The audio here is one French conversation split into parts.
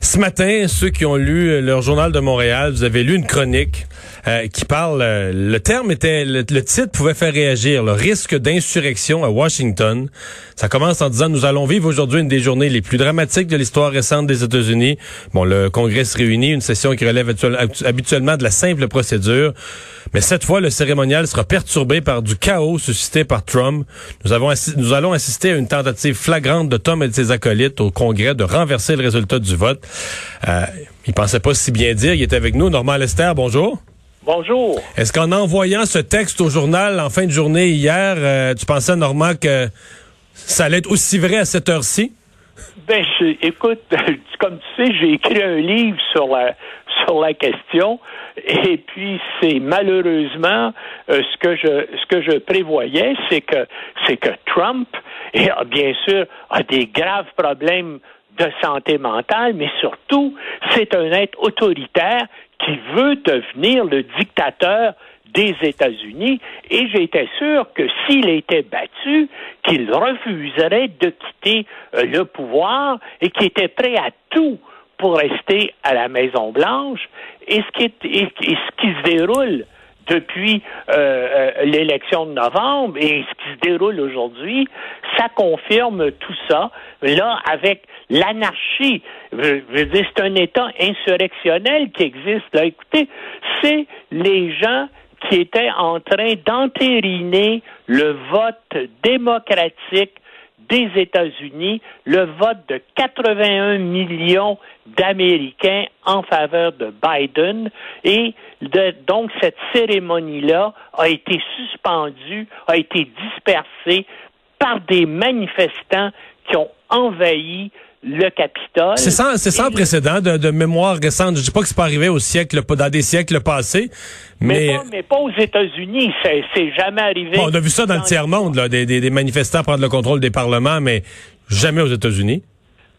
Ce matin, ceux qui ont lu leur journal de Montréal, vous avez lu une chronique euh, qui parle. Euh, le terme était, le, titre pouvait faire réagir. Le risque d'insurrection à Washington. Ça commence en disant nous allons vivre aujourd'hui une des journées les plus dramatiques de l'histoire récente des États-Unis. Bon, le Congrès se réunit, une session qui relève habituellement de la simple procédure. Mais cette fois, le cérémonial sera perturbé par du chaos suscité par Trump. Nous, avons nous allons assister à une tentative flagrante de Tom et de ses acolytes au Congrès de renverser le résultat du vote. Euh, il pensait pas si bien dire. Il était avec nous. Normand Lester, bonjour. Bonjour. Est-ce qu'en envoyant ce texte au journal en fin de journée hier, euh, tu pensais, Normand, que ça allait être aussi vrai à cette heure-ci? Ben, écoute, comme tu sais, j'ai écrit un livre sur la sur la question, et puis c'est malheureusement euh, ce que je ce que je prévoyais, c'est que c'est que Trump, et, bien sûr, a des graves problèmes de santé mentale, mais surtout, c'est un être autoritaire qui veut devenir le dictateur des États-Unis et j'étais sûr que s'il était battu, qu'il refuserait de quitter euh, le pouvoir et qu'il était prêt à tout pour rester à la Maison Blanche. Et ce qui, ce qui se déroule depuis euh, euh, l'élection de novembre et ce qui se déroule aujourd'hui, ça confirme tout ça. Là, avec l'anarchie, c'est un État insurrectionnel qui existe. Là, écoutez, c'est les gens qui étaient en train d'entériner le vote démocratique des États-Unis, le vote de 81 millions d'Américains en faveur de Biden et donc cette cérémonie-là a été suspendue, a été dispersée par des manifestants qui ont envahi le Capitole. C'est sans, c'est sans précédent de, mémoire récente. Je dis pas que c'est pas arrivé au siècle, dans des siècles passés, mais... Mais pas, aux États-Unis. C'est, c'est jamais arrivé. on a vu ça dans, le tiers-monde, là, des, des, manifestants prendre le contrôle des parlements, mais jamais aux États-Unis.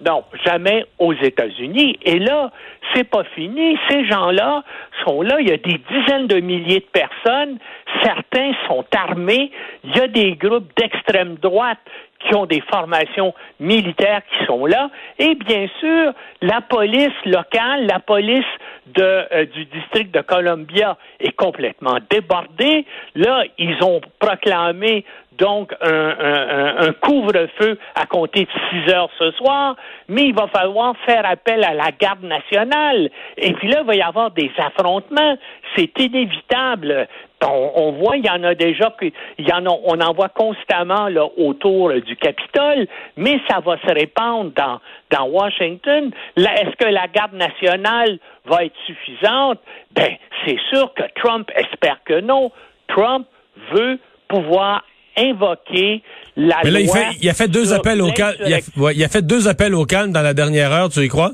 Non, jamais aux États-Unis. Et là, c'est pas fini. Ces gens-là sont là. Il y a des dizaines de milliers de personnes. Certains sont armés. Il y a des groupes d'extrême droite qui ont des formations militaires qui sont là. Et bien sûr, la police locale, la police de, euh, du district de Columbia est complètement débordée. Là, ils ont proclamé donc un, couvre-feu à compter de 6 heures ce soir, mais il va falloir faire appel à la garde nationale. Et puis là, il va y avoir des affrontements. C'est inévitable. On, voit, il y en a déjà, il y en a, on en voit constamment là, autour du Capitole, mais ça va se répandre dans, dans Washington. Est-ce que la garde nationale va être suffisante? Ben, c'est sûr que Trump espère que non. Trump veut pouvoir invoquer la Mais là, il, fait, il a fait deux appels au calme. Il, a, fait deux appels au calme dans la dernière heure, tu y crois?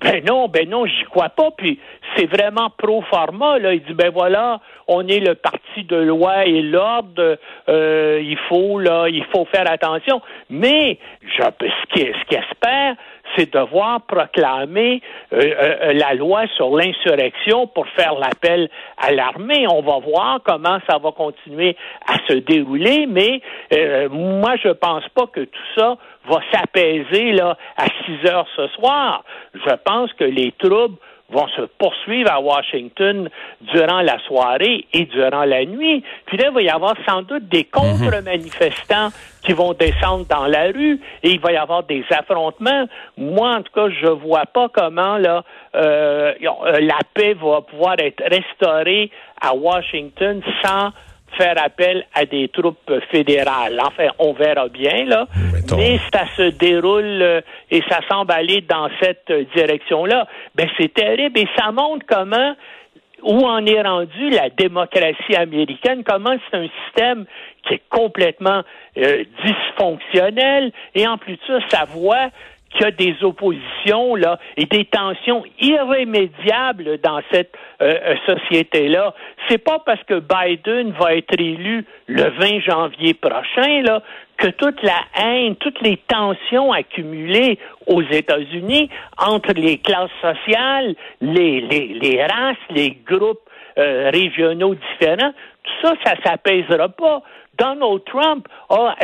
Ben non, ben non, j'y crois pas. Puis c'est vraiment pro forma. Là, il dit ben voilà, on est le parti de loi et l'ordre. Euh, il faut là, il faut faire attention. Mais je, ce qu'il ce espère, c'est devoir proclamer euh, euh, la loi sur l'insurrection pour faire l'appel à l'armée. On va voir comment ça va continuer à se dérouler, mais euh, moi, je pense pas que tout ça va s'apaiser là à 6 heures ce soir. Je pense que les troubles vont se poursuivre à Washington durant la soirée et durant la nuit. Puis là, il va y avoir sans doute des contre-manifestants qui vont descendre dans la rue et il va y avoir des affrontements. Moi, en tout cas, je vois pas comment là euh, la paix va pouvoir être restaurée à Washington sans faire appel à des troupes fédérales. Enfin, on verra bien, là. Mais ça se déroule euh, et ça semble aller dans cette direction-là. Ben, c'est terrible et ça montre comment où en est rendu la démocratie américaine, comment c'est un système qui est complètement euh, dysfonctionnel et en plus de ça, ça voit qu'il y a des oppositions là et des tensions irrémédiables dans cette euh, euh, société-là. C'est pas parce que Biden va être élu le 20 janvier prochain là que toute la haine, toutes les tensions accumulées aux États-Unis entre les classes sociales, les, les, les races, les groupes euh, régionaux différents, tout ça, ça s'apaisera pas. Donald Trump a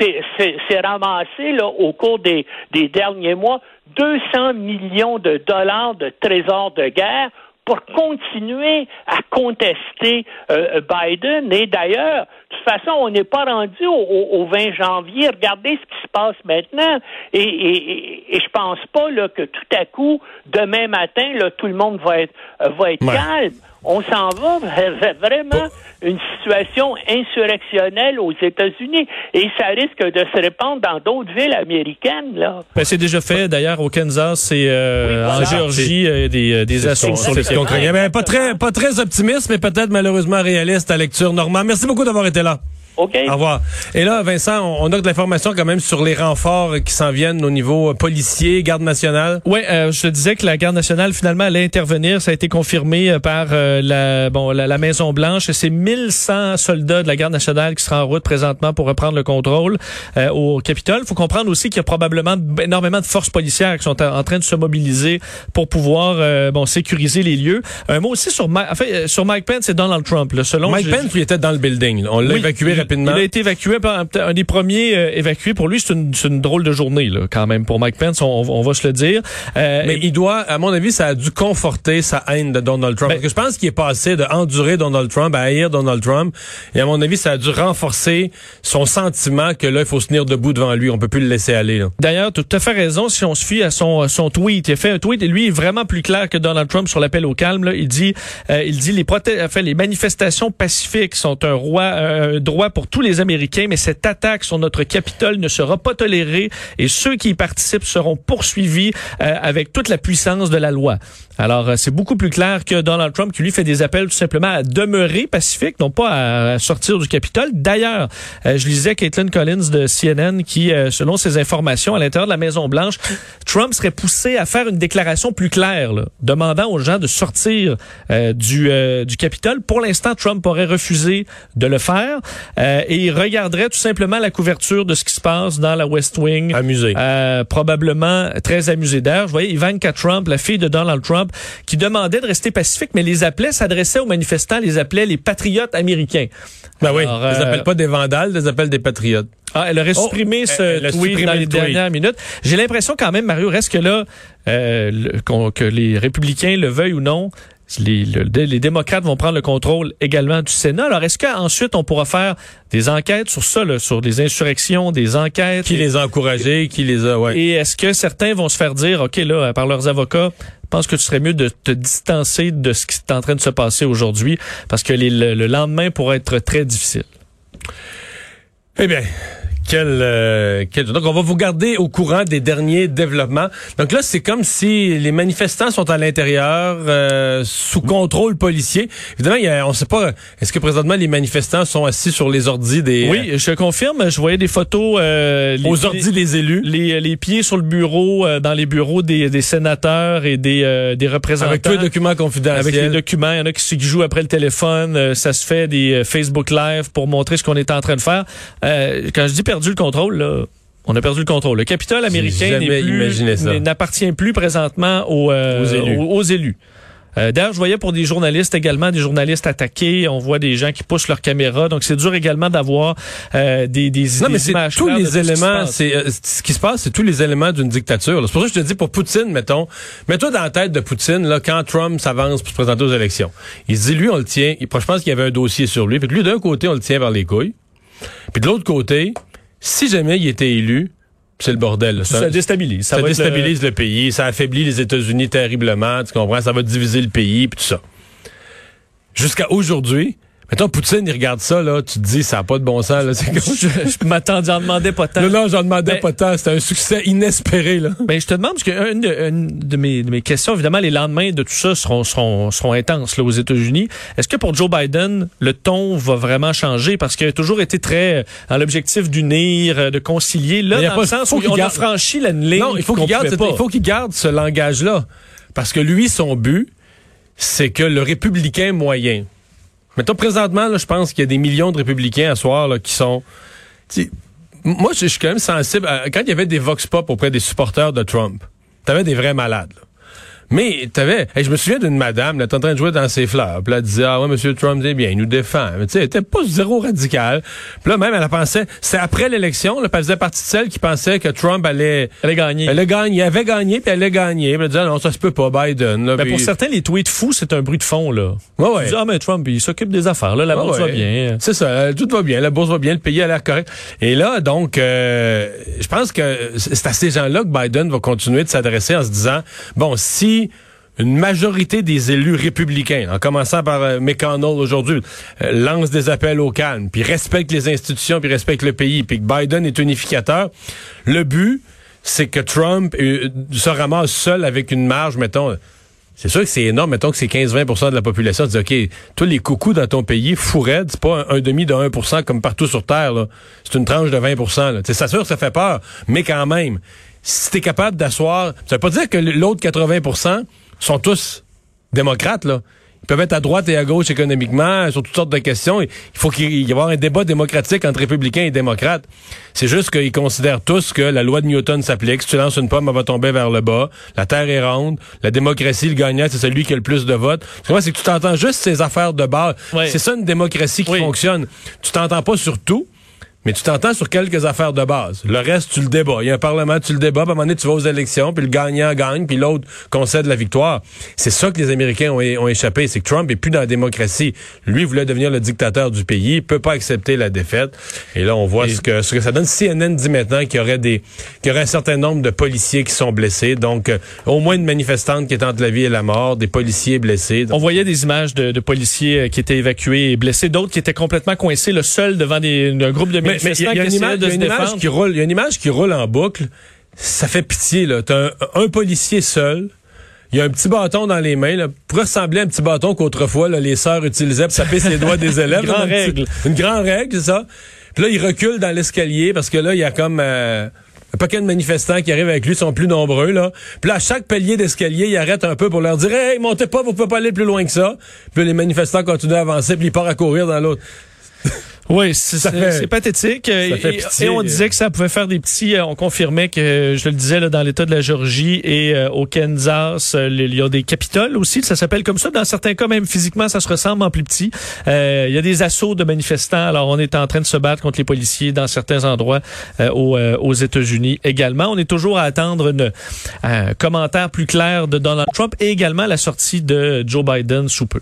s'est ramassé là, au cours des, des derniers mois 200 millions de dollars de trésors de guerre pour continuer à contester euh, Biden. Et d'ailleurs, de toute façon, on n'est pas rendu au, 20 janvier. Regardez ce qui se passe maintenant. Et, et, et je pense pas là, que tout à coup, demain matin, là, tout le monde va être, va être calme on s'en va vers vraiment une situation insurrectionnelle aux États-Unis et ça risque de se répandre dans d'autres villes américaines. Là. Ben, c'est déjà fait d'ailleurs au Kansas et euh, en Géorgie euh, des, euh, des assauts sur les ben, Pas très, pas très optimiste, mais peut-être malheureusement réaliste à lecture. Normand, merci beaucoup d'avoir été là. OK. Au revoir. Et là, Vincent, on a de l'information quand même sur les renforts qui s'en viennent au niveau euh, policier, garde nationale. Oui, euh, je te disais que la garde nationale finalement allait intervenir. Ça a été confirmé euh, par la bon la, Maison Blanche. C'est 1100 soldats de la garde nationale qui seront en route présentement pour reprendre le contrôle au Capitole. Il faut comprendre aussi qu'il y a probablement énormément de forces policières qui sont en train de se mobiliser pour pouvoir bon sécuriser les lieux. Un mot aussi sur, Ma sur Mike Pence et Donald Trump. selon Mike Pence, qui était dans le building. On l'a évacué il a été évacué, un des premiers euh, évacués. Pour lui, c'est une, une, drôle de journée, là, quand même, pour Mike Pence, on, va se le dire. Euh, Mais il doit, à mon avis, ça a dû conforter sa haine de Donald Trump. Ben, parce que je pense qu'il est passé de endurer Donald Trump à haïr Donald Trump. Et à mon avis, ça a dû renforcer son sentiment que là, il faut se tenir debout devant lui. On peut plus le laisser aller. D'ailleurs, tu as tout à fait raison si on se fie à son, son tweet. Il a fait un tweet et lui est vraiment plus clair que Donald Trump sur l'appel au calme. Là. Il dit, euh, il dit les, enfin, les manifestations pacifiques sont un, roi, un droit pour tous les Américains, mais cette attaque sur notre Capitole ne sera pas tolérée et ceux qui y participent seront poursuivis euh, avec toute la puissance de la loi. Alors, euh, c'est beaucoup plus clair que Donald Trump qui lui fait des appels tout simplement à demeurer pacifique, non pas à, sortir du Capitole. D'ailleurs, euh, je lisais Caitlin Collins de CNN qui, selon ses informations à l'intérieur de la Maison Blanche, Trump serait poussé à faire une déclaration plus claire, demandant aux gens de sortir du, du Capitole. Pour l'instant, Trump aurait refusé de le faire et il regarderait tout simplement la couverture de ce qui se passe dans la West Wing. Amusé. Euh, probablement très amusé d'air. Je voyais Ivanka Trump, la fille de Donald Trump, qui demandait de rester pacifique, mais les appelait, s'adressait aux manifestants, les appelait les patriotes américains. Ben oui, ils les appellent pas des vandales, ils les appellent des patriotes. Ah, elle aurait oh, supprimé ce tweet dans les dernières minutes. J'ai l'impression quand même, Mario, reste que là, euh, que les républicains le veuillent ou non, les, les, démocrates vont prendre le contrôle également du Sénat. Alors, est-ce qu'ensuite, on pourra faire des enquêtes sur ça, là, sur des insurrections, des enquêtes? Qui les a encouragés, qui les a... Ouais. Et est-ce que certains vont se faire dire, OK, là, par leurs avocats, je pense que tu serais mieux de te distancer de ce qui est en train de se passer aujourd'hui, parce que le, le lendemain pourrait être très difficile. Eh bien, quel, euh, quel, donc on va vous garder au courant des derniers développements. Donc là, c'est comme si les manifestants sont à l'intérieur euh, sous contrôle policier. Évidemment, il y a, on ne sait pas. Est-ce que présentement les manifestants sont assis sur les ordis des Oui, je confirme. Je voyais des photos euh, aux ordis des élus, les, les pieds sur le bureau dans les bureaux des, des sénateurs et des, des représentants. Avec tous les documents confidentiels. Avec les documents, il y en a qui, jouent après le téléphone. ça se fait des Facebook Live pour montrer ce qu'on est en train de faire. quand je dis perdu le contrôle, là. On a perdu le contrôle. Le Capitole américain n'appartient plus présentement aux, euh, aux élus. Euh, d'ailleurs, je voyais pour des journalistes également, des journalistes attaqués. On voit des gens qui poussent leur caméra. Donc, c'est dur également d'avoir euh, des, des, non, mais c'est tous les éléments. C'est ce qui se passe, c'est tous les éléments d'une dictature. C'est pour ça que je te dis pour Poutine, mettons, mets-toi dans la tête de Poutine là quand Trump s'avance pour se présenter aux élections. Il se dit lui, on le tient. Je pense qu'il y avait un dossier sur lui. Fait lui, d'un côté, on le tient vers les couilles. Puis de l'autre côté, si jamais il était élu, c'est le bordel. Ça, déstabilise. Ça, déstabilise le... pays. Ça affaiblit les États-Unis terriblement. Tu comprends? Ça va diviser le pays puis tout ça. Jusqu'à aujourd'hui, Mettons, Poutine, il regarde ça, là, tu te dis, ça n'a pas de bon sens, là. Comme... je, je m'attendais, j'en demandais pas tant. Non, non, j'en demandais ben, pas tant. C'était un succès inespéré, là. Ben, je te demande, parce que une de, une de, mes, de mes questions, évidemment, les lendemains de tout ça seront, seront, seront intenses, là, aux États-Unis. Est-ce que pour Joe Biden, le ton va vraiment changer? Parce qu'il a toujours été très, dans l'objectif d'unir, de concilier. Là, dans pas, le sens où on garde... a franchi la ligne. Non, il faut qu'il garde, il faut qu'il garde ce langage-là. Parce que lui, son but, c'est que le républicain moyen, Mettons, présentement, là, je pense qu'il y a des millions de républicains à soir là, qui sont... moi, je suis quand même sensible. quand il y avait des vox pop auprès des supporters de Trump, t'avais des vrais malades. Là. Mais t'avais, hey, je me souviens d'une madame, là, en train de jouer dans ses fleurs. Puis elle disait, ah ouais, Monsieur Trump, c'est bien, il nous défend. Mais tu sais, elle était pas zéro radical. Puis là, même, elle pensé, c'est après l'élection, là, elle faisait partie de celle qui pensait que Trump allait... Elle allait gagner. Elle allait gagner, avait gagné, puis elle allait gagner. Puis elle disait, non, ça se peut pas, Biden. Là, ben, Pour certains, les tweets fous, c'est un bruit de fond, là. Ouais, ouais. ah, mais Trump, il s'occupe des affaires, là, la bourse va bien. C'est ça, tout va bien, la bourse va bien, le pays a l'air correct. Et là, donc, euh, je pense que c'est à ces gens-là que Biden va continuer de s'adresser en se disant, bon, si une majorité des élus républicains, en commençant par euh, McConnell aujourd'hui, euh, lance des appels au calme, puis respecte les institutions, puis respecte le pays, puis que Biden est unificateur. Le but, c'est que Trump euh, se ramasse seul avec une marge, mettons. C'est sûr que c'est énorme, mettons que c'est 15-20% de la population. Dit, OK, tous les coucous dans ton pays, fou c'est pas un, demi de 1 comme partout sur Terre. C'est une tranche de 20 C'est sûr que ça fait peur, mais quand même, si t'es capable d'asseoir, ça veut pas dire que l'autre 80% sont tous démocrates, là. Ils peuvent être à droite et à gauche économiquement, sur toutes sortes de questions. Il faut qu'il y ait un débat démocratique entre républicains et démocrates. C'est juste qu'ils considèrent tous que la loi de Newton s'applique. Si tu lances une pomme, elle va tomber vers le bas. La terre est ronde. La démocratie, le gagnant, c'est celui qui a le plus de votes. C'est que tu t'entends juste ces affaires de base. C'est ça une démocratie qui fonctionne. Tu t'entends pas sur tout. Mais tu t'entends sur quelques affaires de base. Le reste, tu le débats. Il y a un parlement, tu le débats. À un moment donné, tu vas aux élections, puis le gagnant gagne, puis l'autre concède la victoire. C'est ça que les Américains ont, ont échappé. C'est que Trump est plus dans la démocratie. Lui voulait devenir le dictateur du pays. Il peut pas accepter la défaite. Et là, on voit ce, que, ce que ça donne. CNN dit maintenant qu'il y aurait des, qu'il y aurait un certain nombre de policiers qui sont blessés. Donc, euh, au moins une manifestante qui est entre la vie et la mort, des policiers blessés. On voyait des images de, de, policiers euh, qui étaient évacués et blessés, d'autres qui étaient complètement coincés, le seul devant des, un groupe de mais il y, a une image, qui roule, il y a une image qui roule en boucle. Ça fait pitié là. T'as un, policier seul. Il y a un petit bâton dans les mains, là, pour ressembler à un petit bâton qu'autrefois les sœurs utilisaient pour taper les doigts des élèves. une grande règle. une grande règle, c'est ça. Puis là, il recule dans l'escalier parce que là, il y a comme euh, un paquet de manifestants qui arrivent avec lui, sont plus nombreux. Là. Puis là, à chaque palier d'escalier, il arrête un peu pour leur dire Hey, montez pas, vous pouvez pas aller plus loin que ça. Puis les manifestants continuent à avancer, puis il part à courir dans l'autre. Oui, c'est pathétique. et, on disait que ça pouvait faire des petits. Euh, on confirmait que, je le disais, là, dans l'État de la Géorgie et euh, au Kansas, euh, il y a des capitoles aussi. Ça s'appelle comme ça. Dans certains cas, même physiquement, ça se ressemble en plus petit. il y a des assauts de manifestants. Alors, on est en train de se battre contre les policiers dans certains endroits aux, aux États-Unis également. On est toujours à attendre une, un commentaire plus clair de Donald Trump et également la sortie de Joe Biden sous peu.